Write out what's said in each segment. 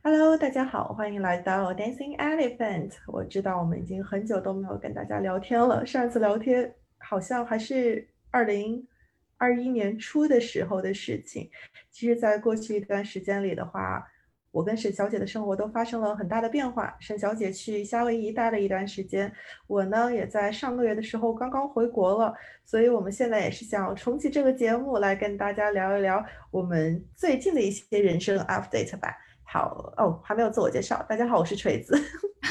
Hello，大家好，欢迎来到 Dancing Elephant。我知道我们已经很久都没有跟大家聊天了，上一次聊天好像还是二零二一年初的时候的事情。其实，在过去一段时间里的话，我跟沈小姐的生活都发生了很大的变化。沈小姐去夏威夷待了一段时间，我呢也在上个月的时候刚刚回国了，所以我们现在也是想重启这个节目，来跟大家聊一聊我们最近的一些人生 update 吧。好哦，还没有自我介绍，大家好，我是锤子。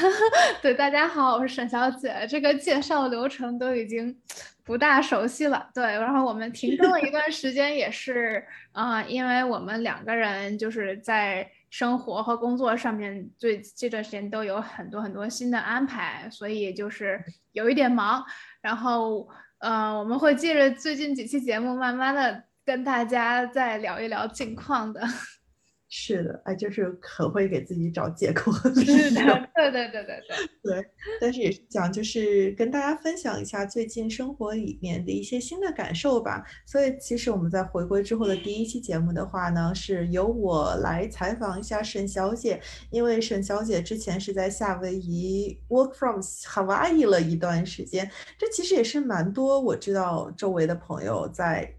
对，大家好，我是沈小姐。这个介绍流程都已经不大熟悉了。对，然后我们停更了一段时间，也是啊，因为我们两个人就是在。生活和工作上面，最这段时间都有很多很多新的安排，所以就是有一点忙。然后，呃，我们会借着最近几期节目，慢慢的跟大家再聊一聊近况的。是的，哎，就是很会给自己找借口。是的，对对对对对 对。但是也是讲，就是跟大家分享一下最近生活里面的一些新的感受吧。所以其实我们在回归之后的第一期节目的话呢，是由我来采访一下沈小姐，因为沈小姐之前是在夏威夷 work from Hawaii 了一段时间，这其实也是蛮多我知道周围的朋友在。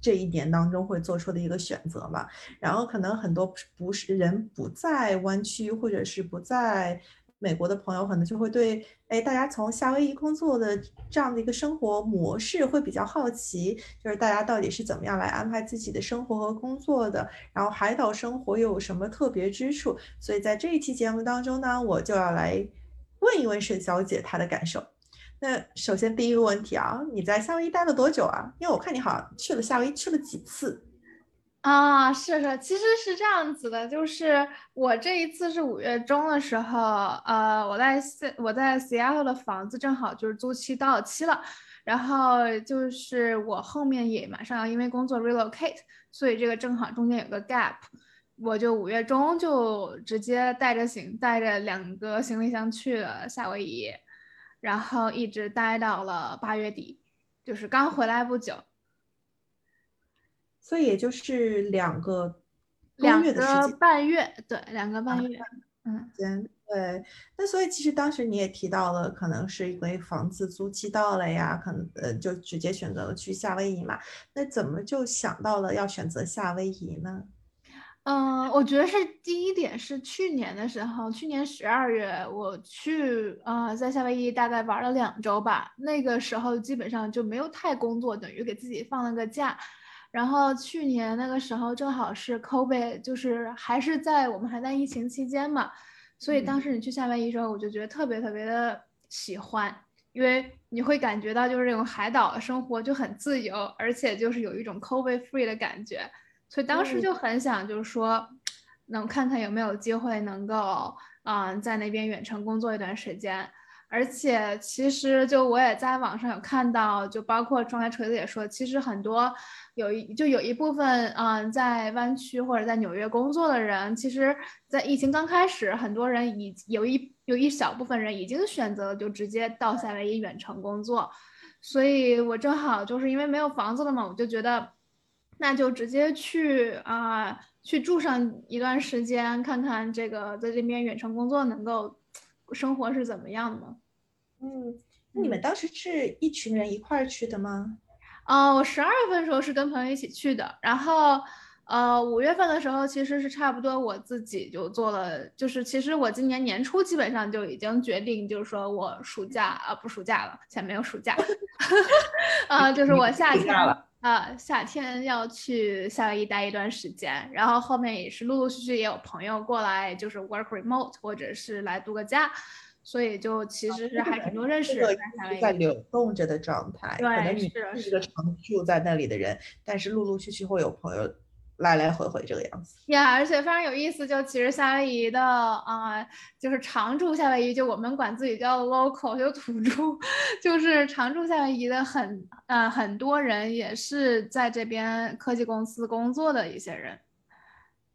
这一年当中会做出的一个选择吧，然后可能很多不是人不在湾区或者是不在美国的朋友，可能就会对，哎，大家从夏威夷工作的这样的一个生活模式会比较好奇，就是大家到底是怎么样来安排自己的生活和工作的，然后海岛生活又有什么特别之处？所以在这一期节目当中呢，我就要来问一问沈小姐她的感受。那首先第一个问题啊，你在夏威夷待了多久啊？因为我看你好像去了夏威夷去了几次啊？是是，其实是这样子的，就是我这一次是五月中的时候，呃，我在我在 Seattle 的房子正好就是租期到期了，然后就是我后面也马上要因为工作 relocate，所以这个正好中间有个 gap，我就五月中就直接带着行带着两个行李箱去了夏威夷。然后一直待到了八月底，就是刚回来不久，所以也就是两个两个半月，对，两个半月，嗯，对。那所以其实当时你也提到了，可能是因为房子租期到了呀，可能呃就直接选择了去夏威夷嘛。那怎么就想到了要选择夏威夷呢？嗯，我觉得是第一点是去年的时候，去年十二月我去啊，在夏威夷大概玩了两周吧。那个时候基本上就没有太工作，等于给自己放了个假。然后去年那个时候正好是 COVID，就是还是在我们还在疫情期间嘛，所以当时你去夏威夷时候，我就觉得特别特别的喜欢，因为你会感觉到就是这种海岛生活就很自由，而且就是有一种 COVID free 的感觉。所以当时就很想，就是说，能看看有没有机会能够，嗯，在那边远程工作一段时间。而且其实就我也在网上有看到，就包括刚才锤子也说，其实很多有一就有一部分，嗯，在湾区或者在纽约工作的人，其实，在疫情刚开始，很多人已有一有一小部分人已经选择就直接到夏威夷远程工作。所以我正好就是因为没有房子了嘛，我就觉得。那就直接去啊，去住上一段时间，看看这个在这边远程工作能够生活是怎么样的吗？嗯，那你们当时是一群人一块儿去的吗？啊，我十二月份的时候是跟朋友一起去的，然后呃五月份的时候其实是差不多我自己就做了，就是其实我今年年初基本上就已经决定，就是说我暑假啊不暑假了，现在没有暑假，啊就是我夏天了。啊，夏天要去夏威夷待一段时间，然后后面也是陆陆续续也有朋友过来，就是 work remote 或者是来度个假，所以就其实是还挺多认识。在流动着的状态，可能你是一个常住在那里的人，但是陆陆续续会有朋友。来来回回这个样子呀，而且非常有意思。就其实夏威夷的啊，就是常住夏威夷，就我们管自己叫 local，就土著，就是常住夏威夷的很呃很多人也是在这边科技公司工作的一些人。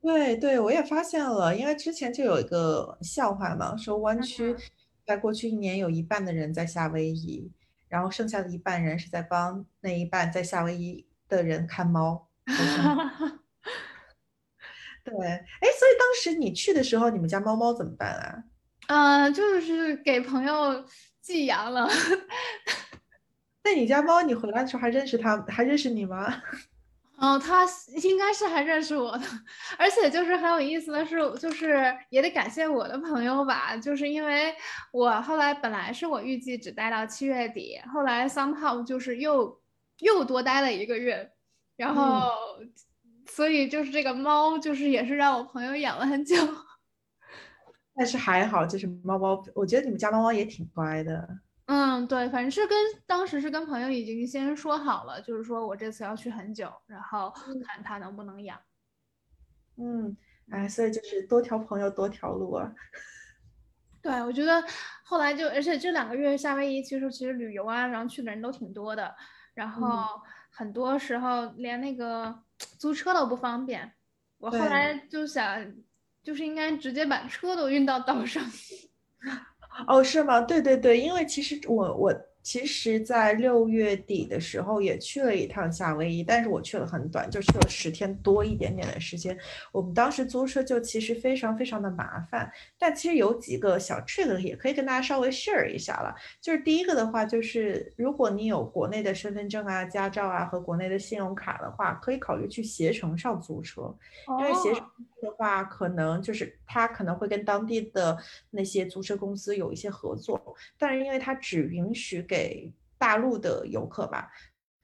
对对，我也发现了，因为之前就有一个笑话嘛，说湾区在过去一年有一半的人在夏威夷，然后剩下的一半人是在帮那一半在夏威夷的人看猫。对，哎，所以当时你去的时候，你们家猫猫怎么办啊？嗯，就是给朋友寄养了。那你家猫，你回来的时候还认识它，还认识你吗？哦，它应该是还认识我的，而且就是很有意思的是，就是也得感谢我的朋友吧，就是因为我后来本来是我预计只待到七月底，后来 somehow 就是又又多待了一个月，然后所以就是这个猫就是也是让我朋友养了很久，但是还好，就是猫猫，我觉得你们家猫猫也挺乖的。嗯，对，反正是跟当时是跟朋友已经先说好了，就是说我这次要去很久，然后看它能不能养。嗯，哎，所以就是多条朋友多条路啊。对，我觉得后来就，而且这两个月夏威夷其实其实旅游啊，然后去的人都挺多的，然后很多时候连那个租车都不方便。我后来就想，就是应该直接把车都运到岛上。哦，是吗？对对对，因为其实我我。其实，在六月底的时候也去了一趟夏威夷，但是我去了很短，就去了十天多一点点的时间。我们当时租车就其实非常非常的麻烦，但其实有几个小 trick 也可以跟大家稍微 share 一下了。就是第一个的话，就是如果你有国内的身份证啊、驾照啊和国内的信用卡的话，可以考虑去携程上租车，因为携程的话，可能就是它可能会跟当地的那些租车公司有一些合作，但是因为它只允许给给大陆的游客吧，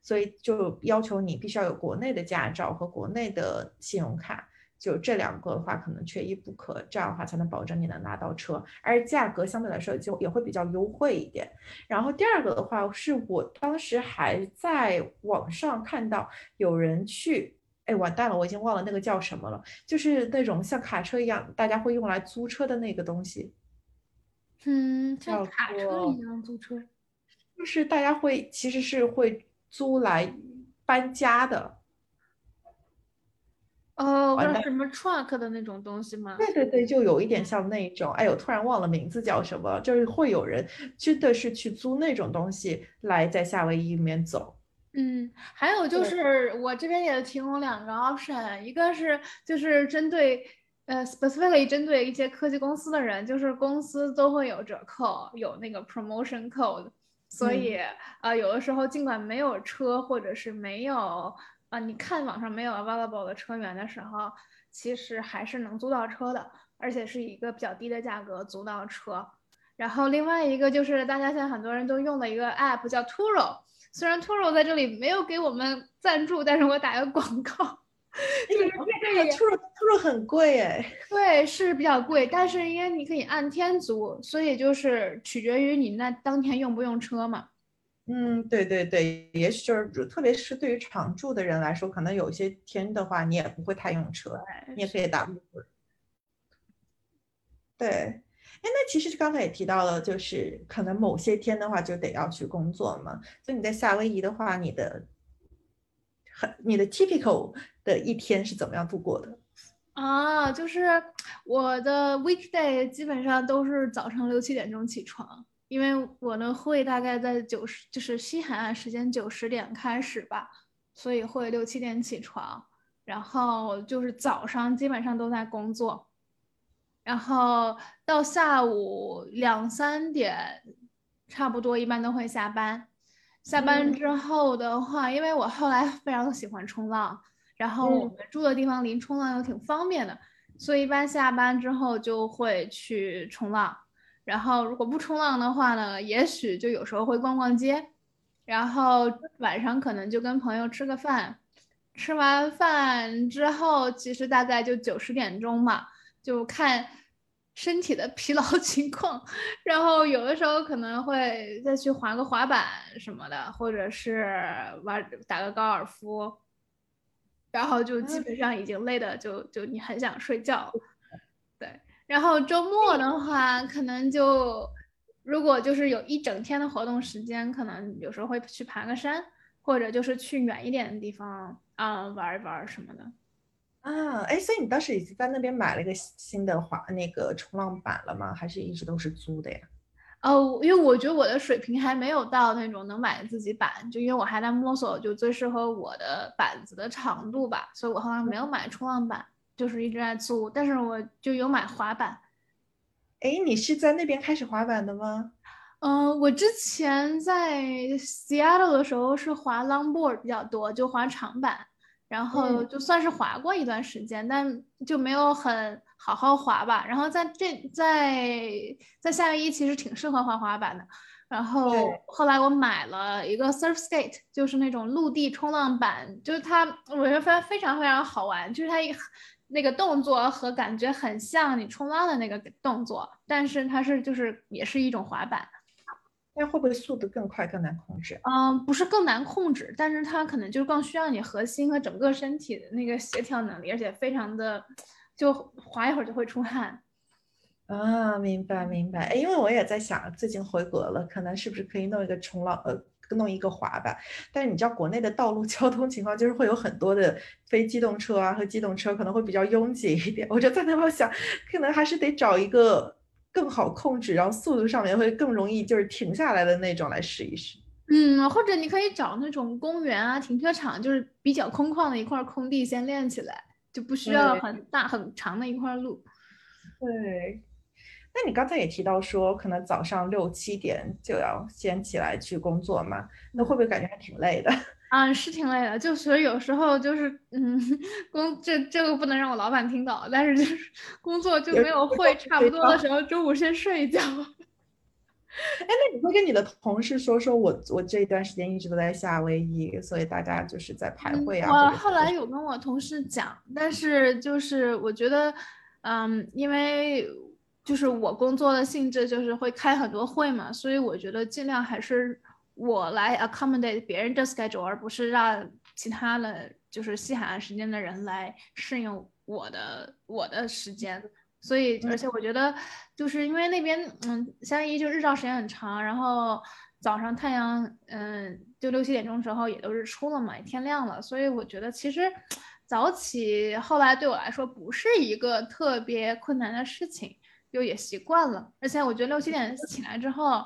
所以就要求你必须要有国内的驾照和国内的信用卡，就这两个的话可能缺一不可，这样的话才能保证你能拿到车，而价格相对来说就也会比较优惠一点。然后第二个的话是我当时还在网上看到有人去，哎，完蛋了，我已经忘了那个叫什么了，就是那种像卡车一样，大家会用来租车的那个东西。嗯，像卡车一样租车。就是大家会其实是会租来搬家的，哦，什么 truck 的那种东西吗？对对对，就有一点像那种。哎呦，突然忘了名字叫什么，就是会有人真的是去租那种东西来在夏威夷里面走。嗯，还有就是我这边也提供两个 option，一个是就是针对呃 specifically 针对一些科技公司的人，就是公司都会有折扣，有那个 promotion code。所以，呃，有的时候尽管没有车，或者是没有啊，你看网上没有 available 的车源的时候，其实还是能租到车的，而且是一个比较低的价格租到车。然后另外一个就是大家现在很多人都用的一个 app 叫 Turo，虽然 Turo 在这里没有给我们赞助，但是我打个广告。就是这个出入出入很贵哎，对，是比较贵，但是因为你可以按天租，所以就是取决于你那当天用不用车嘛。嗯，对对对，也许就是特别是对于常住的人来说，可能有些天的话你也不会太用车，你也可以打。对，哎，那其实刚才也提到了，就是可能某些天的话就得要去工作嘛，所以你在夏威夷的话，你的。你的 typical 的一天是怎么样度过的？啊，就是我的 weekday 基本上都是早上六七点钟起床，因为我的会大概在九十，就是西海岸时间九十点开始吧，所以会六七点起床，然后就是早上基本上都在工作，然后到下午两三点，差不多一般都会下班。下班之后的话，因为我后来非常喜欢冲浪，然后我们住的地方离冲浪又挺方便的，所以一般下班之后就会去冲浪。然后如果不冲浪的话呢，也许就有时候会逛逛街，然后晚上可能就跟朋友吃个饭。吃完饭之后，其实大概就九十点钟嘛，就看。身体的疲劳 情况，然后有的时候可能会再去滑个滑板什么的，或者是玩打个高尔夫，然后就基本上已经累的就就你很想睡觉，对。然后周末的话，可能就如果就是有一整天的活动时间，可能有时候会去爬个山，或者就是去远一点的地方啊玩一玩什么的。啊，哎，所以你当时已经在那边买了一个新的滑那个冲浪板了吗？还是一直都是租的呀？哦，因为我觉得我的水平还没有到那种能买自己板，就因为我还在摸索，就最适合我的板子的长度吧，所以我好像没有买冲浪板。就是一直在租，但是我就有买滑板。哎，你是在那边开始滑板的吗？嗯，我之前在 Seattle 的时候是滑 longboard 比较多，就滑长板，然后就算是滑过一段时间，但就没有很好好滑吧。然后在这在在夏威夷其实挺适合滑滑板的。然后后来我买了一个 surf skate，就是那种陆地冲浪板，就是它我觉得非非常非常好玩，就是它一那个动作和感觉很像你冲浪的那个动作，但是它是就是也是一种滑板。那会不会速度更快更难控制？嗯，不是更难控制，但是它可能就更需要你核心和整个身体的那个协调能力，而且非常的就滑一会儿就会出汗。啊，明白明白，哎，因为我也在想，最近回国了，可能是不是可以弄一个冲浪，呃，弄一个滑板。但是你知道国内的道路 交通情况，就是会有很多的非机动车啊和机动车，可能会比较拥挤一点。我就在那边想，可能还是得找一个更好控制，然后速度上面会更容易就是停下来的那种来试一试。嗯，或者你可以找那种公园啊、停车场，就是比较空旷的一块空地先练起来，就不需要很大很长的一块路。对。那你刚才也提到说，可能早上六七点就要先起来去工作嘛？那会不会感觉还挺累的？啊，是挺累的。就是有时候就是，嗯，工这这个不能让我老板听到，但是就是 工作就没有会差不多的时候，中午先睡一觉。哎，那你会跟你的同事说说，我我这一段时间一直都在夏威夷，所以大家就是在排会啊。我后来有跟我同事讲，但是就是我觉得，嗯，因为。就是我工作的性质就是会开很多会嘛，所以我觉得尽量还是我来 accommodate 别人的 schedule，而不是让其他的就是西海岸时间的人来适应我的我的时间。所以，而且我觉得就是因为那边嗯，相当于就日照时间很长，然后早上太阳嗯就六七点钟时候也都是出了嘛，天亮了，所以我觉得其实早起后来对我来说不是一个特别困难的事情。就也习惯了，而且我觉得六七点起来之后，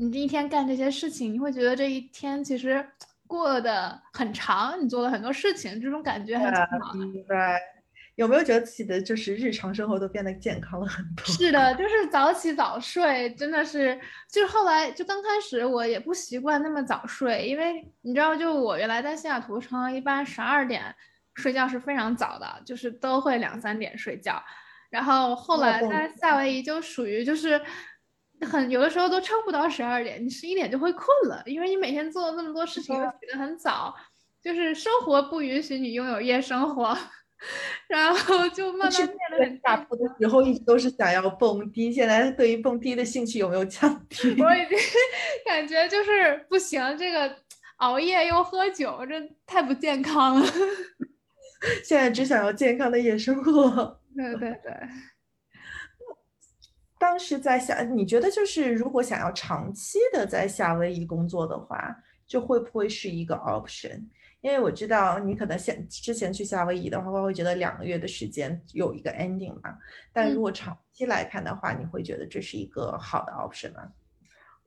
你这一天干这些事情，你会觉得这一天其实过得很长，你做了很多事情，这种感觉还挺好的。明白？有没有觉得自己的就是日常生活都变得健康了很多？是的，就是早起早睡，真的是。就是后来就刚开始我也不习惯那么早睡，因为你知道，就我原来在西雅图城，一般十二点睡觉是非常早的，就是都会两三点睡觉。然后后来在夏威夷就属于就是很有的时候都撑不到十二点，你十一点就会困了，因为你每天做了那么多事情，又起得很早，就是生活不允许你拥有夜生活，然后就慢慢变得很下铺的时候一直都是想要蹦迪，现在对于蹦迪的兴趣有没有降 低？我已经感觉就是不行，这个熬夜又喝酒，这太不健康了。现在只想要健康的夜生活。对对对，当时在想，你觉得就是如果想要长期的在夏威夷工作的话，就会不会是一个 option？因为我知道你可能现之前去夏威夷的话，会觉得两个月的时间有一个 ending 嘛。但如果长期来看的话，你会觉得这是一个好的 option 吗？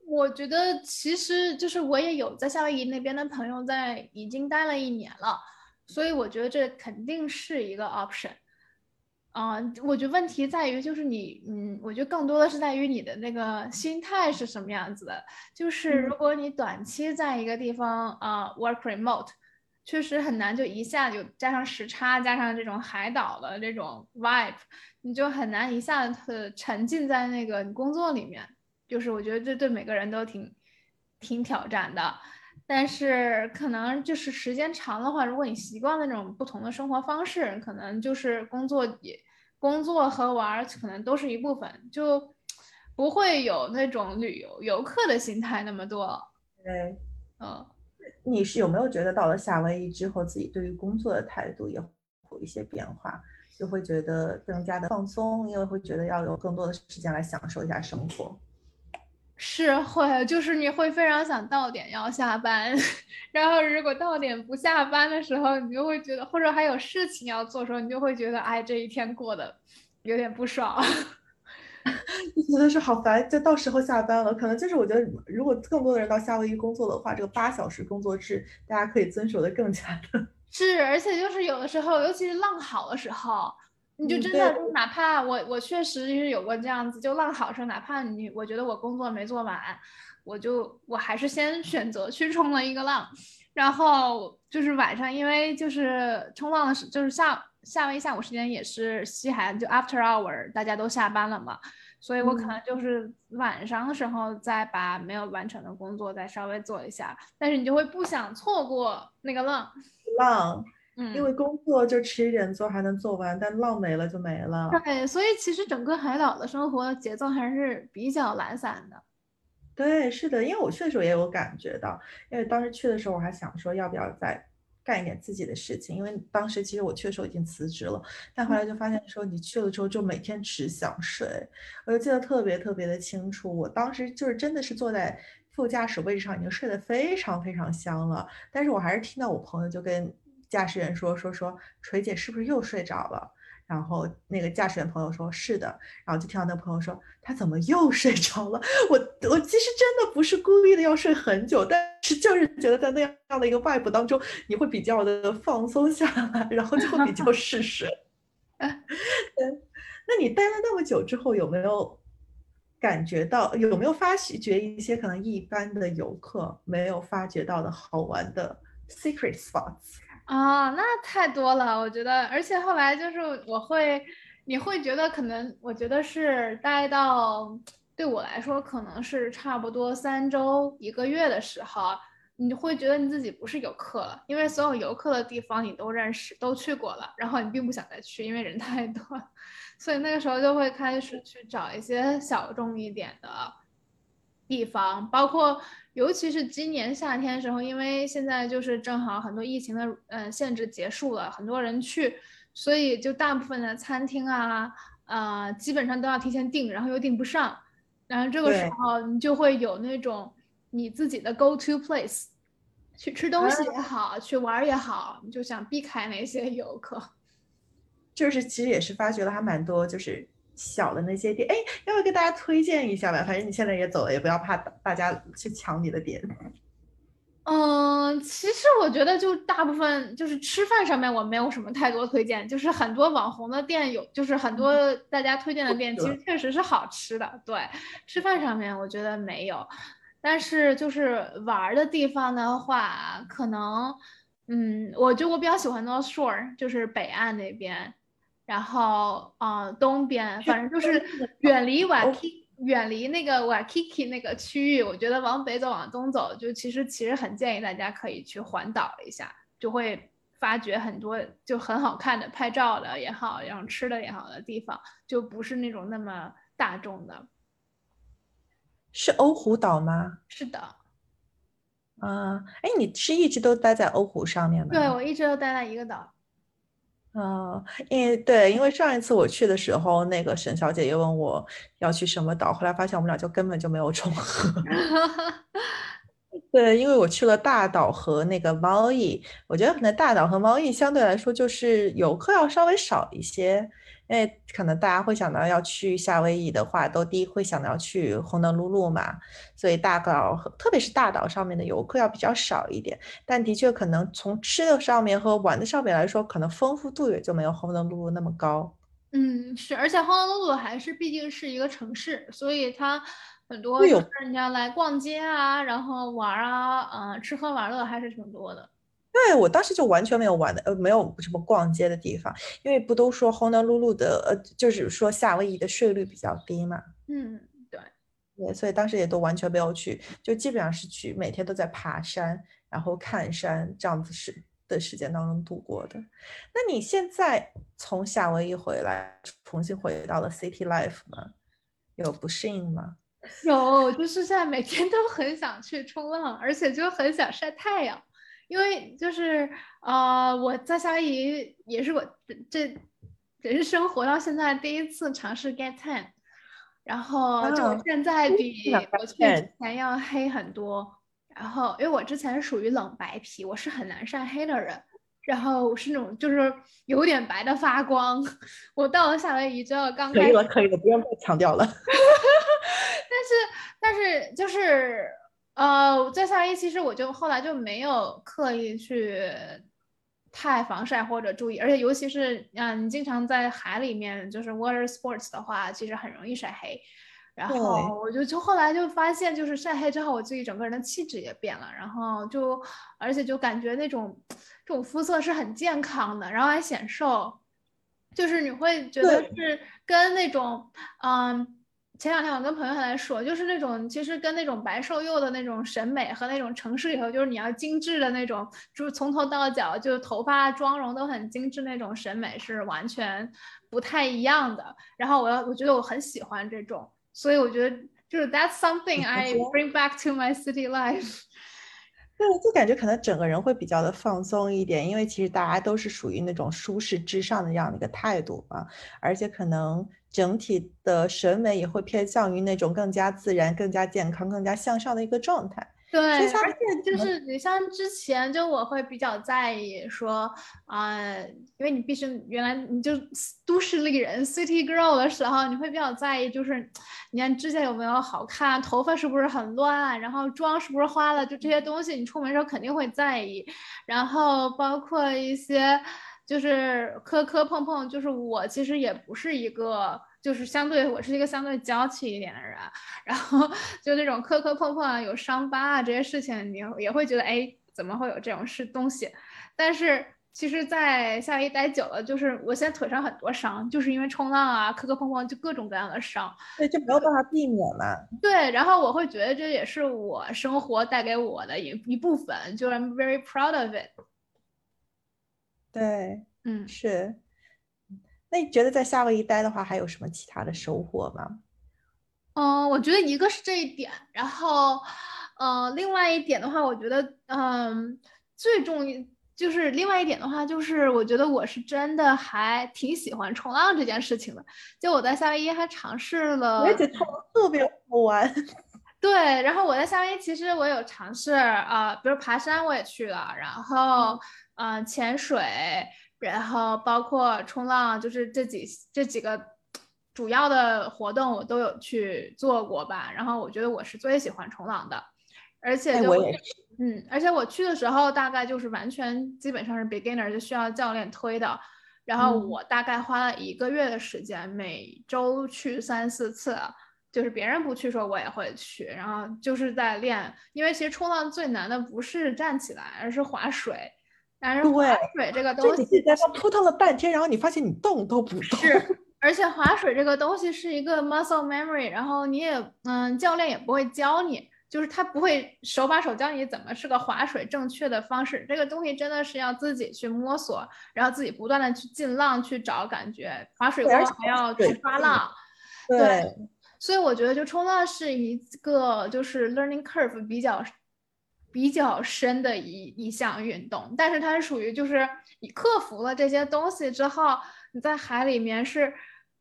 我觉得其实就是我也有在夏威夷那边的朋友在已经待了一年了，所以我觉得这肯定是一个 option。啊，我觉得问题在于就是你，嗯，我觉得更多的是在于你的那个心态是什么样子的。就是如果你短期在一个地方啊 work remote，确实很难，就一下就加上时差，加上这种海岛的这种 vibe，你就很难一下子沉浸在那个工作里面。就是我觉得这对每个人都挺挺挑战的。但是可能就是时间长的话，如果你习惯了那种不同的生活方式，可能就是工作也工作和玩可能都是一部分，就不会有那种旅游游客的心态那么多。对，嗯，你是有没有觉得到了夏威夷之后，自己对于工作的态度也有一些变化，就会觉得更加的放松，因为会觉得要有更多的时间来享受一下生活。是会，就是你会非常想到点要下班，然后如果到点不下班的时候，你就会觉得，或者还有事情要做的时候，你就会觉得，哎，这一天过得有点不爽，就觉得是好烦。就到时候下班了，可能就是我觉得，如果更多的人到夏威夷工作的话，这个八小时工作制，大家可以遵守的更加的。是，而且就是有的时候，尤其是浪好的时候。你就真的，哪怕我我确实是有过这样子，就浪好说，哪怕你我觉得我工作没做完，我就我还是先选择去冲了一个浪，然后就是晚上，因为就是冲浪的时，就是下夏威夷下午时间也是西海，就 after hour 大家都下班了嘛，所以我可能就是晚上的时候再把没有完成的工作再稍微做一下，但是你就会不想错过那个浪。浪。因为工作就迟一点做还能做完，但浪没了就没了。对，所以其实整个海岛的生活节奏还是比较懒散的。对，是的，因为我去的时候也有感觉到，因为当时去的时候我还想说要不要再干一点自己的事情，因为当时其实我去的时候已经辞职了，但后来就发现说你去了之后就每天只想睡，我就记得特别特别的清楚，我当时就是真的是坐在副驾驶位置上已经睡得非常非常香了，但是我还是听到我朋友就跟。驾驶员说说说，锤姐是不是又睡着了？然后那个驾驶员朋友说是的，然后就听到那个朋友说他怎么又睡着了？我我其实真的不是故意的要睡很久，但是就是觉得在那样的一个 vibe 当中，你会比较的放松下来，然后就会比较 嗜睡。嗯，那你待了那么久之后，有没有感觉到有没有发觉一些可能一般的游客没有发觉到的好玩的 secret spots？啊，那太多了，我觉得，而且后来就是我会，你会觉得可能，我觉得是待到对我来说可能是差不多三周一个月的时候，你会觉得你自己不是游客了，因为所有游客的地方你都认识，都去过了，然后你并不想再去，因为人太多，所以那个时候就会开始去找一些小众一点的地方，包括。尤其是今年夏天的时候，因为现在就是正好很多疫情的嗯限制结束了，很多人去，所以就大部分的餐厅啊，呃，基本上都要提前订，然后又订不上，然后这个时候你就会有那种你自己的 go to place，去吃东西也好，去玩也好，你就想避开那些游客，就是其实也是发掘了还蛮多就是。小的那些店，哎，要不要跟大家推荐一下吧？反正你现在也走了，也不要怕大家去抢你的点。嗯，其实我觉得就大部分就是吃饭上面我没有什么太多推荐，就是很多网红的店有，就是很多大家推荐的店其实确实是好吃的。对，吃饭上面我觉得没有，但是就是玩的地方的话，可能，嗯，我就我比较喜欢 North Shore，就是北岸那边。然后啊，东边反正就是远离瓦 K，远离那个瓦 Kiki 那个区域。我觉得往北走，往东走，就其实其实很建议大家可以去环岛一下，就会发掘很多就很好看的拍照的也好，然后吃的也好的地方，就不是那种那么大众的。是欧胡岛吗？是的。啊，哎，你是一直都待在欧胡上面吗？对，我一直都待在一个岛。啊，因为对，因为上一次我去的时候，那个沈小姐也问我要去什么岛，后来发现我们俩就根本就没有重合。对，因为我去了大岛和那个猫易，我觉得可能大岛和猫易相对来说就是游客要稍微少一些。因为可能大家会想到要去夏威夷的话，都第一会想到要去红灯露露嘛，所以大岛特别是大岛上面的游客要比较少一点。但的确可能从吃的上面和玩的上面来说，可能丰富度也就没有红灯露露那么高。嗯，是，而且红灯露露还是毕竟是一个城市，所以它很多人家来逛街啊，然后玩啊，嗯，吃喝玩乐还是挺多的。对我当时就完全没有玩的，呃，没有什么逛街的地方，因为不都说 Honolulu 的，呃，就是说夏威夷的税率比较低嘛。嗯，对，对，所以当时也都完全没有去，就基本上是去每天都在爬山，然后看山这样子时的时间当中度过的。那你现在从夏威夷回来，重新回到了 City Life 吗？有不适应吗？有，就是现在每天都很想去冲浪，而且就很想晒太阳。因为就是呃，我在夏威夷也是我这人生活到现在第一次尝试 get tan，然后就现在比我去之前要黑很多。然后因为我之前属于冷白皮，我是很难晒黑的人，然后我是那种就是有点白的发光。我到了夏威夷之后，刚可以了，可以了，不用再强调了。但是但是就是。呃，在夏威夷其实我就后来就没有刻意去太防晒或者注意，而且尤其是嗯，你经常在海里面就是 water sports 的话，其实很容易晒黑。然后我就就后来就发现，就是晒黑之后，我自己整个人的气质也变了，然后就而且就感觉那种这种肤色是很健康的，然后还显瘦，就是你会觉得是跟那种嗯。前两天我跟朋友还在说，就是那种其实跟那种白瘦幼的那种审美和那种城市里头就是你要精致的那种，就是从头到脚就头发妆容都很精致那种审美是完全不太一样的。然后我要我觉得我很喜欢这种，所以我觉得就是 that's something I bring back to my city life。对，就感觉可能整个人会比较的放松一点，因为其实大家都是属于那种舒适至上的这样的一个态度啊，而且可能。整体的审美也会偏向于那种更加自然、更加健康、更加向上的一个状态。对，而且就是你像之前就我会比较在意说啊，因为你毕竟原来你就都市丽人 city girl 的时候，你会比较在意，就是你看指甲有没有好看，头发是不是很乱，然后妆是不是花了，就这些东西你出门时候肯定会在意。然后包括一些。就是磕磕碰碰，就是我其实也不是一个，就是相对我是一个相对娇气一点的人，然后 就那种磕磕碰碰啊，有伤疤啊这些事情，你也会觉得哎，怎么会有这种事东西？但是其实，在夏威夷待久了，就是我现在腿上很多伤，就是因为冲浪啊，磕磕碰碰就各种各样的伤，对，就没有办法避免了。对，然后我会觉得这也是我生活带给我的一一部分，就 I'm very proud of it。对，嗯，是。那你觉得在夏威夷待的话，还有什么其他的收获吗？嗯，我觉得一个是这一点，然后，呃，另外一点的话，我觉得，嗯，最重要就是另外一点的话，就是我觉得我是真的还挺喜欢冲浪这件事情的。就我在夏威夷还尝试了，而且冲浪特别好玩。对，然后我在夏威夷其实我有尝试啊，比如爬山我也去了，然后。嗯，潜水，然后包括冲浪，就是这几这几个主要的活动我都有去做过吧。然后我觉得我是最喜欢冲浪的，而且就嗯，而且我去的时候大概就是完全基本上是 beginner，就需要教练推的。然后我大概花了一个月的时间，每周去三四次，就是别人不去说我也会去，然后就是在练。因为其实冲浪最难的不是站起来，而是划水。但是划水这个东西，你在那扑腾了半天，然后你发现你动都不动。是，而且划水这个东西是一个 muscle memory，然后你也，嗯，教练也不会教你，就是他不会手把手教你怎么是个划水正确的方式。这个东西真的是要自己去摸索，然后自己不断的去进浪去找感觉。划水过后还要去抓浪。对。所以我觉得就冲浪是一个就是 learning curve 比较。比较深的一一项运动，但是它是属于就是你克服了这些东西之后，你在海里面是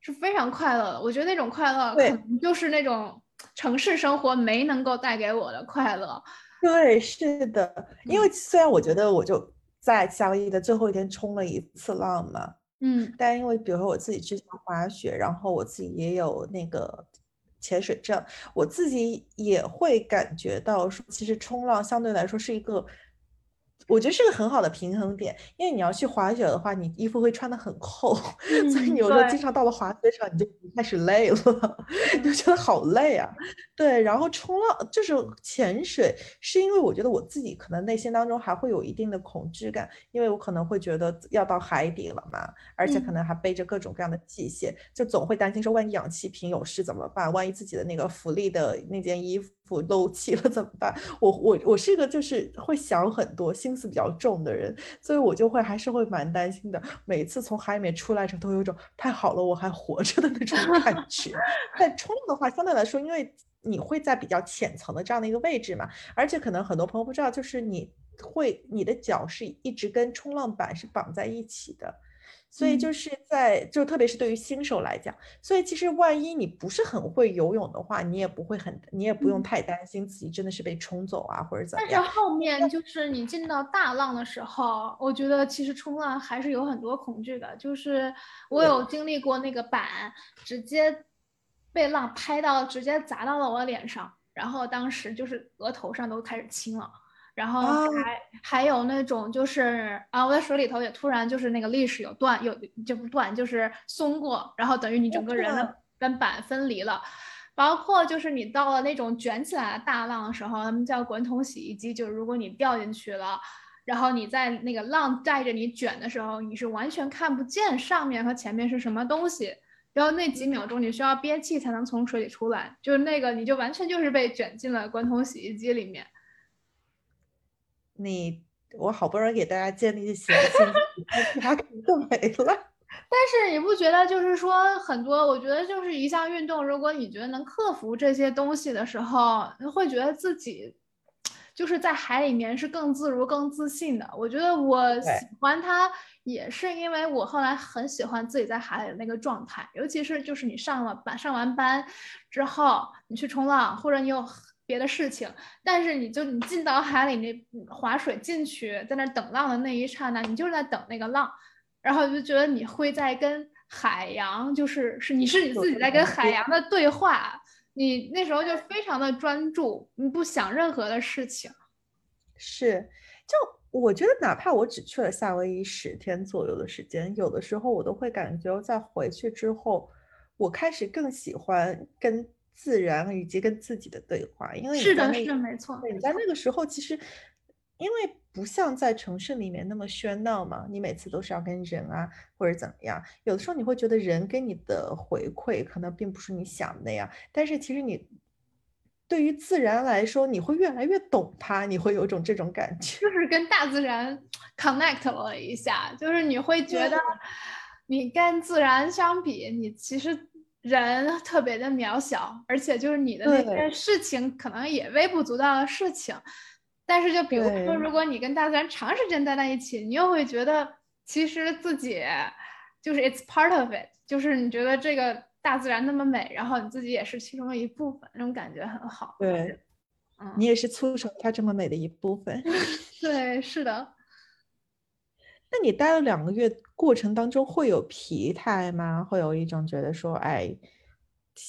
是非常快乐的。我觉得那种快乐可能就是那种城市生活没能够带给我的快乐。对，是的，因为虽然我觉得我就在夏威夷的最后一天冲了一次浪嘛，嗯，但因为比如说我自己之前滑雪，然后我自己也有那个。潜水证，我自己也会感觉到说，其实冲浪相对来说是一个。我觉得是个很好的平衡点，因为你要去滑雪的话，你衣服会穿的很厚，所以你有时候经常到了滑雪场，你就开始累了，就觉得好累啊。对，然后冲浪就是潜水，是因为我觉得我自己可能内心当中还会有一定的恐惧感，因为我可能会觉得要到海底了嘛，而且可能还背着各种各样的器械，就总会担心说，万一氧气瓶有事怎么办？万一自己的那个浮力的那件衣服。漏气了 怎么办？我我我是一个就是会想很多、心思比较重的人，所以我就会还是会蛮担心的。每次从海里面出来时，都有种太好了，我还活着的那种感觉。但冲浪的话，相对来说，因为你会在比较浅层的这样的一个位置嘛，而且可能很多朋友不知道，就是你会你的脚是一直跟冲浪板是绑在一起的。所以就是在，就特别是对于新手来讲，所以其实万一你不是很会游泳的话，你也不会很，你也不用太担心自己真的是被冲走啊，或者怎么样。但是后面就是你进到大浪的时候，我觉得其实冲浪还是有很多恐惧的。就是我有经历过那个板直接被浪拍到，直接砸到了我脸上，然后当时就是额头上都开始青了。然后还还有那种就是啊，我在水里头也突然就是那个历史有断有就不断就是松过，然后等于你整个人的跟板分离了。包括就是你到了那种卷起来的大浪的时候，他们叫滚筒洗衣机，就是如果你掉进去了，然后你在那个浪带着你卷的时候，你是完全看不见上面和前面是什么东西，然后那几秒钟你需要憋气才能从水里出来，就是那个你就完全就是被卷进了滚筒洗衣机里面。你我好不容易给大家建立起来信心，他可能就没了。但是你不觉得就是说很多？我觉得就是一项运动，如果你觉得能克服这些东西的时候，会觉得自己就是在海里面是更自如、更自信的。我觉得我喜欢它，也是因为我后来很喜欢自己在海里的那个状态，尤其是就是你上了班、上完班之后，你去冲浪，或者你有别的事情，但是你就你进到海里，那划水进去，在那等浪的那一刹那，你就是在等那个浪。然后就觉得你会在跟海洋，就是是你是你自己在跟海洋的对话，你那时候就非常的专注，你不想任何的事情。是，就我觉得哪怕我只去了夏威夷十天左右的时间，有的时候我都会感觉在回去之后，我开始更喜欢跟自然以及跟自己的对话，因为是的，是的，没错。对，你在那个时候其实。因为不像在城市里面那么喧闹嘛，你每次都是要跟人啊或者怎么样，有的时候你会觉得人给你的回馈可能并不是你想的那样，但是其实你对于自然来说，你会越来越懂它，你会有种这种感觉，就 是跟大自然 connect 了一下，就是你会觉得你跟自然相比，你其实人特别的渺小，而且就是你的那些事情可能也微不足道的事情。但是，就比如说，如果你跟大自然长时间待在一起，你又会觉得，其实自己就是 it's part of it，就是你觉得这个大自然那么美，然后你自己也是其中的一部分，那种感觉很好。对，嗯，你也是促成它这么美的一部分。对，是的。那你待了两个月过程当中会有疲态吗？会有一种觉得说，哎，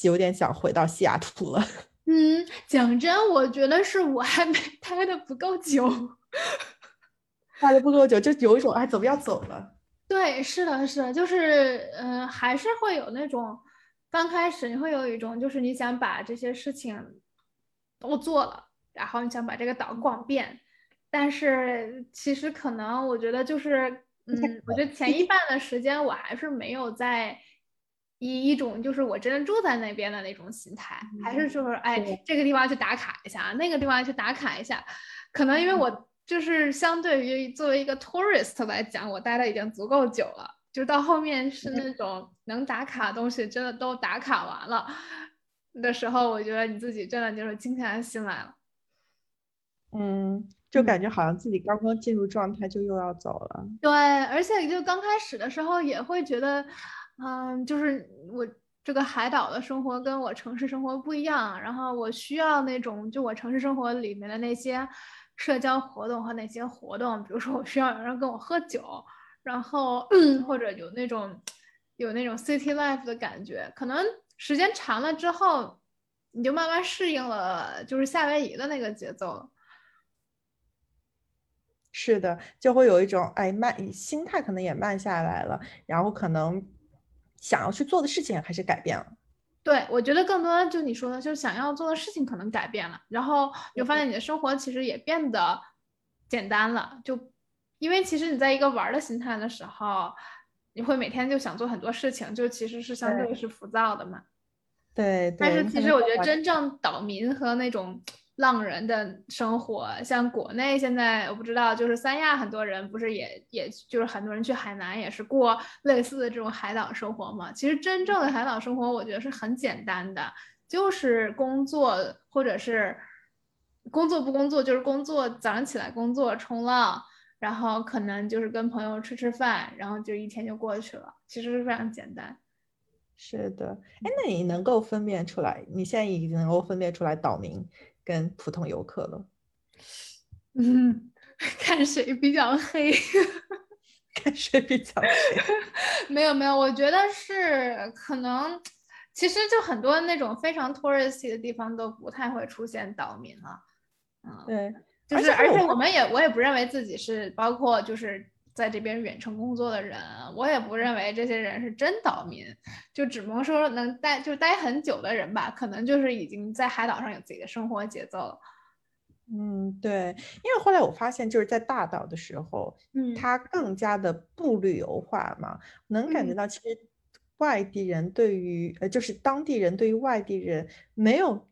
有点想回到西雅图了。嗯，讲真，我觉得是我还没待的不够久，待的不够久，就有一种哎，怎么要走了？对，是的，是的，就是，嗯，还是会有那种，刚开始你会有一种，就是你想把这些事情都做了，然后你想把这个岛逛遍，但是其实可能我觉得就是，嗯，我觉得前一半的时间我还是没有在。以一种就是我真的住在那边的那种心态，还是就是哎，这个地方去打卡一下，那个地方去打卡一下。可能因为我就是相对于作为一个 tourist 来讲，我待的已经足够久了，就到后面是那种能打卡的东西真的都打卡完了的时候，我觉得你自己真的就是静下心来了。嗯，就感觉好像自己刚刚进入状态就又要走了。对，而且就刚开始的时候也会觉得。嗯，就是我这个海岛的生活跟我城市生活不一样，然后我需要那种就我城市生活里面的那些社交活动和那些活动，比如说我需要有人跟我喝酒，然后 或者有那种有那种 city life 的感觉，可能时间长了之后，你就慢慢适应了，就是夏威夷的那个节奏。是的，就会有一种哎慢，心态可能也慢下来了，然后可能。想要去做的事情还是改变了，对我觉得更多就你说的，就是想要做的事情可能改变了，然后你就发现你的生活其实也变得简单了，就因为其实你在一个玩的心态的时候，你会每天就想做很多事情，就其实是相对是浮躁的嘛。对，但是其实我觉得真正岛民和那种。浪人的生活，像国内现在我不知道，就是三亚很多人不是也也就是很多人去海南也是过类似的这种海岛生活嘛。其实真正的海岛生活，我觉得是很简单的，就是工作或者是工作不工作就是工作，早上起来工作冲浪，然后可能就是跟朋友吃吃饭，然后就一天就过去了，其实是非常简单。是的，哎，那你能够分辨出来？你现在已经能够分辨出来岛民？跟普通游客了，嗯，看谁比较黑，看谁比较黑，没有没有，我觉得是可能，其实就很多那种非常 touristy 的地方都不太会出现岛民了，嗯，对，就是而且我们也我也不认为自己是包括就是在这边远程工作的人，我也不认为这些人是真岛民，就只能说能待就待很久的人吧，可能就是已经在海岛上有自己的生活节奏了。嗯，对，因为后来我发现，就是在大岛的时候，嗯，它更加的不旅游化嘛，能感觉到其实外地人对于呃，就是当地人对于外地人没有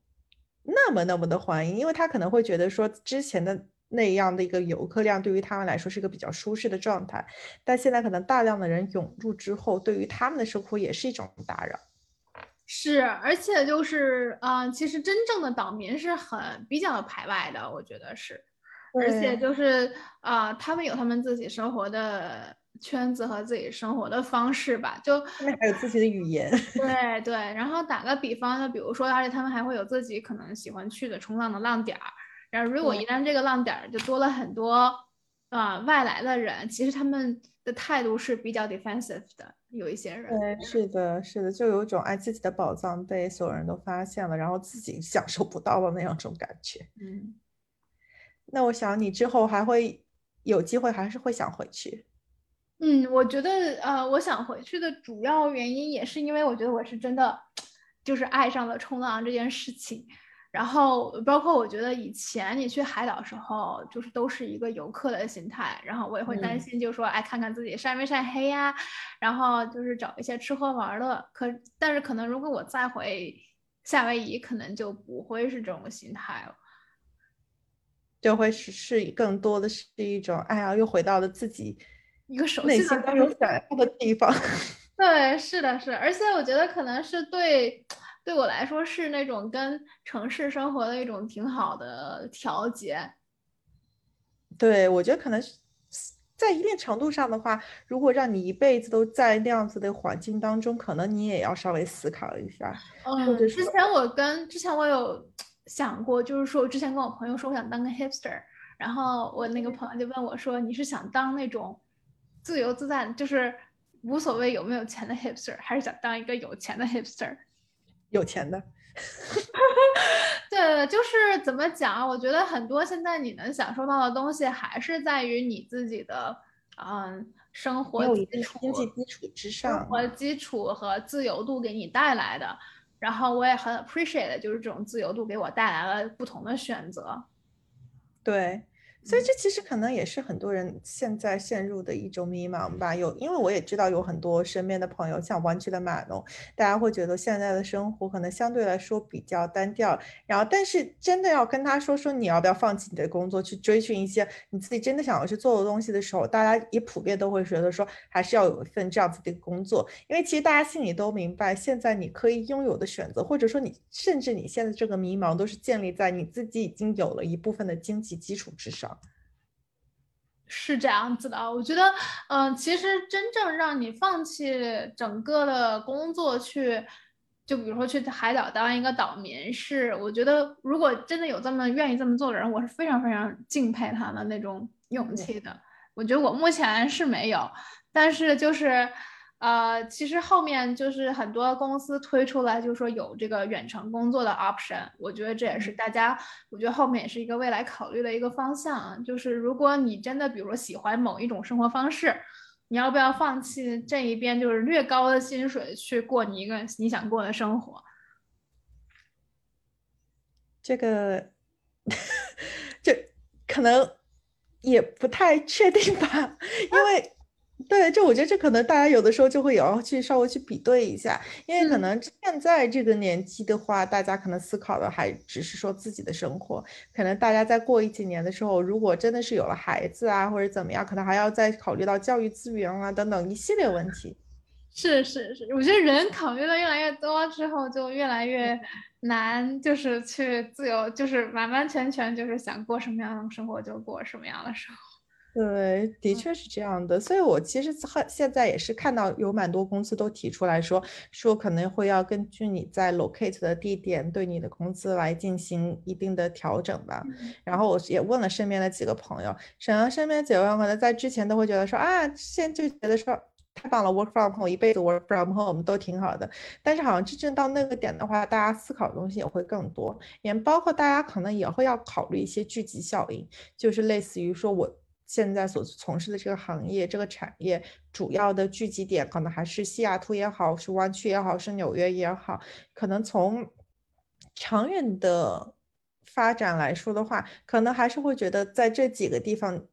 那么那么的欢迎，因为他可能会觉得说之前的那样的一个游客量对于他们来说是一个比较舒适的状态，但现在可能大量的人涌入之后，对于他们的生活也是一种打扰。是，而且就是，嗯，其实真正的岛民是很比较排外的，我觉得是，而且就是，啊，他们有他们自己生活的圈子和自己生活的方式吧，就他们还有自己的语言。对对，然后打个比方，就比如说，而且他们还会有自己可能喜欢去的冲浪的浪点儿，然后如果一旦这个浪点儿就多了很多，啊，外来的人，其实他们的态度是比较 defensive 的。有一些人，对，是的，是的，就有一种爱自己的宝藏被所有人都发现了，然后自己享受不到的那样种感觉。嗯，那我想你之后还会有机会，还是会想回去？嗯，我觉得，呃，我想回去的主要原因也是因为我觉得我是真的就是爱上了冲浪这件事情。然后包括我觉得以前你去海岛时候，就是都是一个游客的心态，然后我也会担心，就说哎，看看自己晒没晒黑呀，然后就是找一些吃喝玩乐。可但是可能如果我再回夏威夷，可能就不会是这种心态了，就会是是更多的是一种哎呀，又回到了自己一个熟悉的、有想要的地方。对，是的，是，而且我觉得可能是对。对我来说是那种跟城市生活的一种挺好的调节。对，我觉得可能是在一定程度上的话，如果让你一辈子都在那样子的环境当中，可能你也要稍微思考一下。嗯，之前我跟之前我有想过，就是说我之前跟我朋友说我想当个 hipster，然后我那个朋友就问我说你是想当那种自由自在，就是无所谓有没有钱的 hipster，还是想当一个有钱的 hipster？有钱的，对，就是怎么讲？我觉得很多现在你能享受到的东西，还是在于你自己的嗯生活基础、经济基础之上，生活基础和自由度给你带来的。然后我也很 appreciate，就是这种自由度给我带来了不同的选择。对。所以这其实可能也是很多人现在陷入的一种迷茫吧。有，因为我也知道有很多身边的朋友，像湾区的马农，大家会觉得现在的生活可能相对来说比较单调。然后，但是真的要跟他说说你要不要放弃你的工作，去追寻一些你自己真的想要去做的东西的时候，大家也普遍都会觉得说，还是要有一份这样子的工作。因为其实大家心里都明白，现在你可以拥有的选择，或者说你甚至你现在这个迷茫，都是建立在你自己已经有了一部分的经济基础之上。是这样子的，我觉得，嗯，其实真正让你放弃整个的工作去，就比如说去海岛当一个岛民，是我觉得如果真的有这么愿意这么做的人，我是非常非常敬佩他的那种勇气的。我觉得我目前是没有，但是就是。呃，其实后面就是很多公司推出来，就是说有这个远程工作的 option，我觉得这也是大家，我觉得后面也是一个未来考虑的一个方向啊。就是如果你真的，比如说喜欢某一种生活方式，你要不要放弃这一边，就是略高的薪水去过你一个你想过的生活？这个，这可能也不太确定吧，因为。对，这我觉得这可能大家有的时候就会也要去稍微去比对一下，因为可能现在这个年纪的话，大家可能思考的还只是说自己的生活，可能大家再过一几年的时候，如果真的是有了孩子啊或者怎么样，可能还要再考虑到教育资源啊等等一系列问题。是是是，我觉得人考虑的越来越多之后，就越来越难，就是去自由，就是完完全全就是想过什么样的生活就过什么样的生活。对，的确是这样的，所以我其实现现在也是看到有蛮多公司都提出来说，说可能会要根据你在 locate 的地点对你的工资来进行一定的调整吧。然后我也问了身边的几个朋友，沈阳身边几个朋友可能在之前都会觉得说啊，现在就觉得说。太棒了，work from home，一辈子 work from home 都挺好的。但是好像真正到那个点的话，大家思考的东西也会更多，也包括大家可能也会要考虑一些聚集效应，就是类似于说我现在所从事的这个行业、这个产业主要的聚集点，可能还是西雅图也好，是湾区也好，是纽约也好，可能从长远的发展来说的话，可能还是会觉得在这几个地方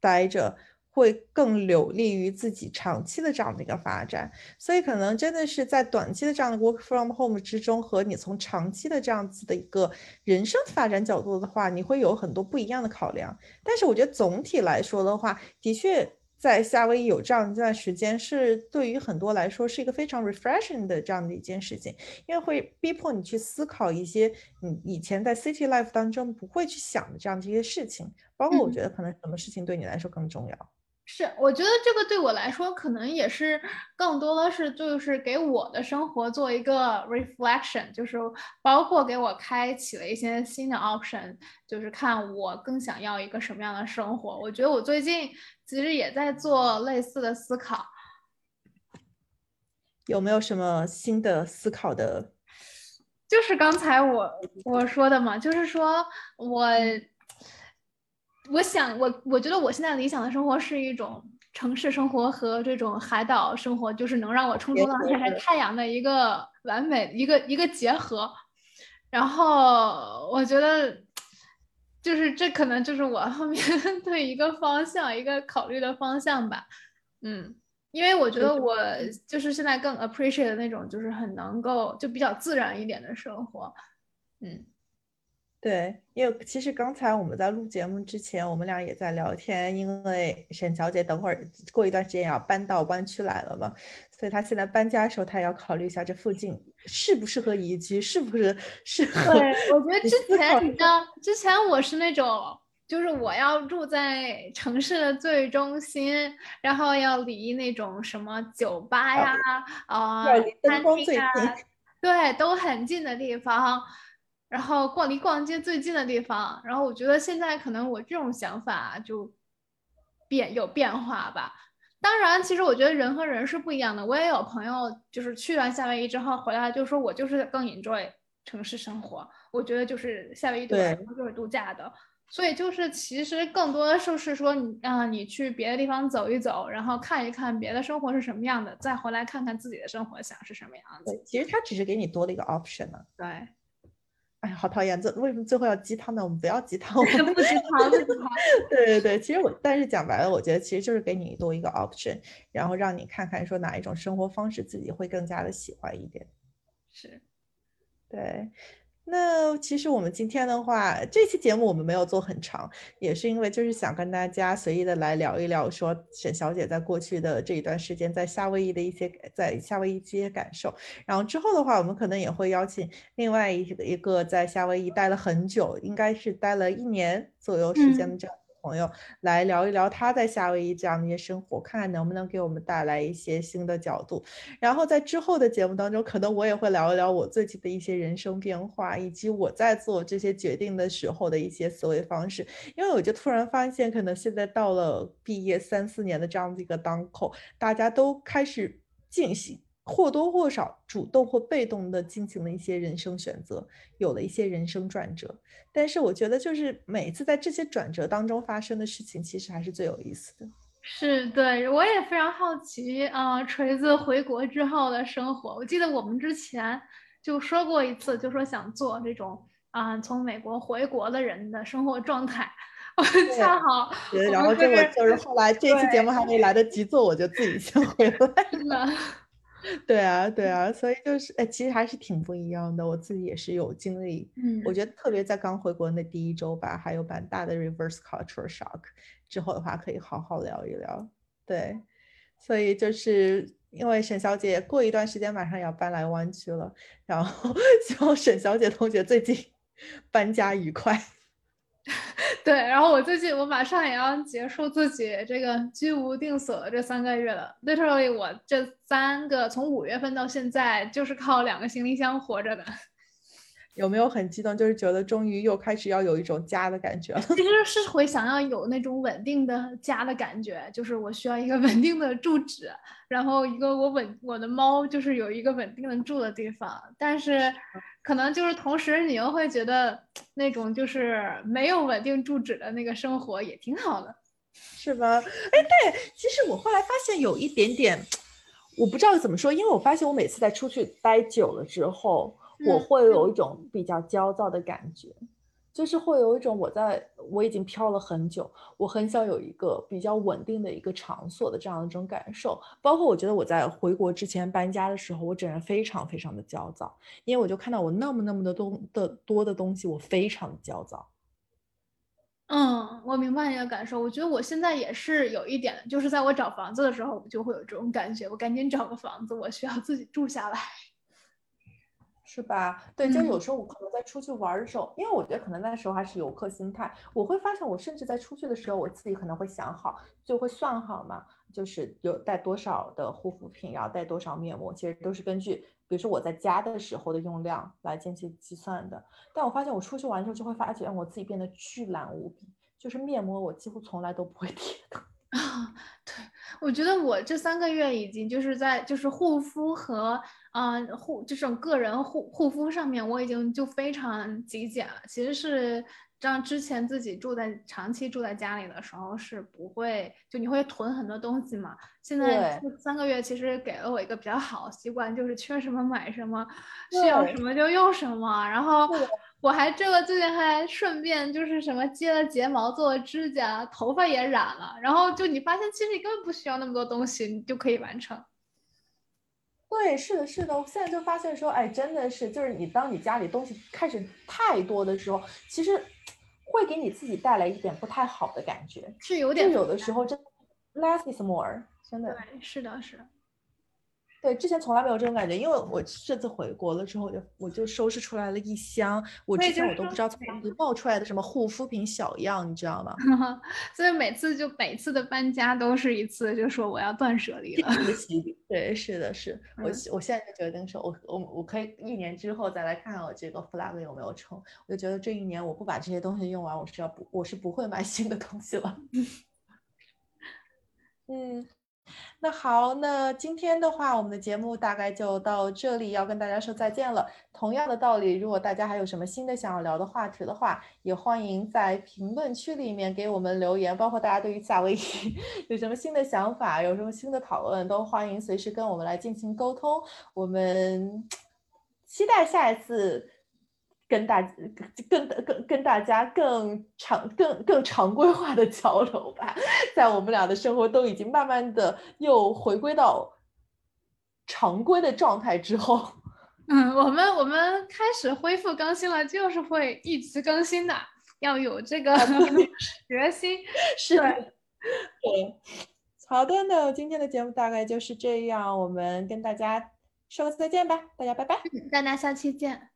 待着。会更有利于自己长期的这样的一个发展，所以可能真的是在短期的这样的 work from home 之中，和你从长期的这样子的一个人生发展角度的话，你会有很多不一样的考量。但是我觉得总体来说的话，的确在夏威夷有这样一段时间，是对于很多来说是一个非常 refreshing 的这样的一件事情，因为会逼迫你去思考一些你以前在 city life 当中不会去想的这样的一些事情，包括我觉得可能什么事情对你来说更重要。是，我觉得这个对我来说，可能也是更多的是就是给我的生活做一个 reflection，就是包括给我开启了一些新的 option，就是看我更想要一个什么样的生活。我觉得我最近其实也在做类似的思考。有没有什么新的思考的？就是刚才我我说的嘛，就是说我。我想，我我觉得我现在理想的生活是一种城市生活和这种海岛生活，就是能让我冲冲浪、晒晒太阳的一个完美一个一个结合。然后我觉得，就是这可能就是我后面 的一个方向，一个考虑的方向吧。嗯，因为我觉得我就是现在更 appreciate 那种，就是很能够就比较自然一点的生活。嗯。对，因为其实刚才我们在录节目之前，我们俩也在聊天。因为沈小姐等会儿过一段时间要搬到湾区来了嘛，所以她现在搬家的时候，她也要考虑一下这附近适不适合宜居，是不是适合。对，我觉得之前你知道，之前我是那种，就是我要住在城市的最中心，然后要离那种什么酒吧呀、啊餐厅啊，对，都很近的地方。然后逛离逛街最近的地方，然后我觉得现在可能我这种想法就变有变化吧。当然，其实我觉得人和人是不一样的。我也有朋友就是去完夏威夷之后回来就说，我就是更 enjoy 城市生活。我觉得就是夏威夷对我来说就是度假的。所以就是其实更多的就是说你啊，你去别的地方走一走，然后看一看别的生活是什么样的，再回来看看自己的生活想是什么样子。其实他只是给你多了一个 option 呢。对。哎呀，好讨厌！这为什么最后要鸡汤呢？我们不要鸡汤，我们不鸡汤，不鸡汤。对对对，其实我，但是讲白了，我觉得其实就是给你多一个 option，然后让你看看说哪一种生活方式自己会更加的喜欢一点。是，对。那其实我们今天的话，这期节目我们没有做很长，也是因为就是想跟大家随意的来聊一聊，说沈小姐在过去的这一段时间在夏威夷的一些在夏威夷一些感受。然后之后的话，我们可能也会邀请另外一个一个在夏威夷待了很久，应该是待了一年左右时间的这样。朋友来聊一聊他在夏威夷这样的一些生活，看看能不能给我们带来一些新的角度。然后在之后的节目当中，可能我也会聊一聊我最近的一些人生变化，以及我在做这些决定的时候的一些思维方式。因为我就突然发现，可能现在到了毕业三四年的这样子一个当口，大家都开始进行。或多或少主动或被动的进行了一些人生选择，有了一些人生转折。但是我觉得，就是每次在这些转折当中发生的事情，其实还是最有意思的。是对，我也非常好奇啊，锤子回国之后的生活。我记得我们之前就说过一次，就说想做这种啊，从美国回国的人的生活状态。我恰好，然后结果就是后来这期节目还没来得及做，我就自己先回来了。对啊，对啊，所以就是，哎，其实还是挺不一样的。我自己也是有经历，嗯，我觉得特别在刚回国那第一周吧，还有蛮大的 reverse culture shock。之后的话可以好好聊一聊。对，所以就是因为沈小姐过一段时间马上要搬来湾区了，然后 希望沈小姐同学最近 搬家愉快。对，然后我最近我马上也要结束自己这个居无定所的这三个月了。Literally，我这三个从五月份到现在就是靠两个行李箱活着的。有没有很激动？就是觉得终于又开始要有一种家的感觉了。其实 是会想要有那种稳定的家的感觉，就是我需要一个 稳定的住址，然后一个我稳我的猫就是有一个稳定的住的地方。但是可能就是同时你又会觉得那种就是没有稳定住址的那个生活也挺好的，是吧？哎，对，其实我后来发现有一点点，我不知道怎么说，因为我发现我每次在出去待久了之后。我会有一种比较焦躁的感觉，就是会有一种我在我已经飘了很久，我很想有一个比较稳定的一个场所的这样一种感受。包括我觉得我在回国之前搬家的时候，我整人非常非常的焦躁，因为我就看到我那么那么的东的多的东西，我非常的焦躁。嗯，我明白你的感受。我觉得我现在也是有一点，就是在我找房子的时候，我就会有这种感觉，我赶紧找个房子，我需要自己住下来。是吧？对，就有时候我可能在出去玩的时候，因为我觉得可能那时候还是游客心态，我会发现我甚至在出去的时候，我自己可能会想好，就会算好嘛，就是有带多少的护肤品，然后带多少面膜，其实都是根据，比如说我在家的时候的用量来进行计算的。但我发现我出去玩的时候，就会发现我自己变得巨懒无比，就是面膜我几乎从来都不会贴的。啊，对，我觉得我这三个月已经就是在就是护肤和啊护这种个人护护肤上面，我已经就非常极简了。其实是样之前自己住在长期住在家里的时候是不会，就你会囤很多东西嘛。现在三个月其实给了我一个比较好的习惯，就是缺什么买什么，需要什么就用什么，然后。我还这个最近还顺便就是什么接了睫毛做了指甲，头发也染了，然后就你发现其实你根本不需要那么多东西，你就可以完成。对，是的，是的，我现在就发现说，哎，真的是，就是你当你家里东西开始太多的时候，其实会给你自己带来一点不太好的感觉，是有点，有的时候真 less is more，真的，对，是的，是。对，之前从来没有这种感觉，因为我这次回国了之后，就我就收拾出来了一箱，我之前我都不知道从哪里冒出来的什么护肤品小样，你知道吗？所以每次就每次的搬家都是一次，就说我要断舍离了。对，是的，是我我现在就决定说，我我我可以一年之后再来看看我这个 flag 有没有成。我就觉得这一年我不把这些东西用完，我是要不我是不会买新的东西了。嗯。那好，那今天的话，我们的节目大概就到这里，要跟大家说再见了。同样的道理，如果大家还有什么新的想要聊的话题的话，也欢迎在评论区里面给我们留言。包括大家对于夏威夷 有什么新的想法，有什么新的讨论，都欢迎随时跟我们来进行沟通。我们 期待下一次。跟大跟跟跟大家更常更更常规化的交流吧，在我们俩的生活都已经慢慢的又回归到常规的状态之后，嗯，我们我们开始恢复更新了，就是会一直更新的，要有这个 决心。是，对，好的，那今天的节目大概就是这样，我们跟大家说个再见吧，大家拜拜，大家下期见。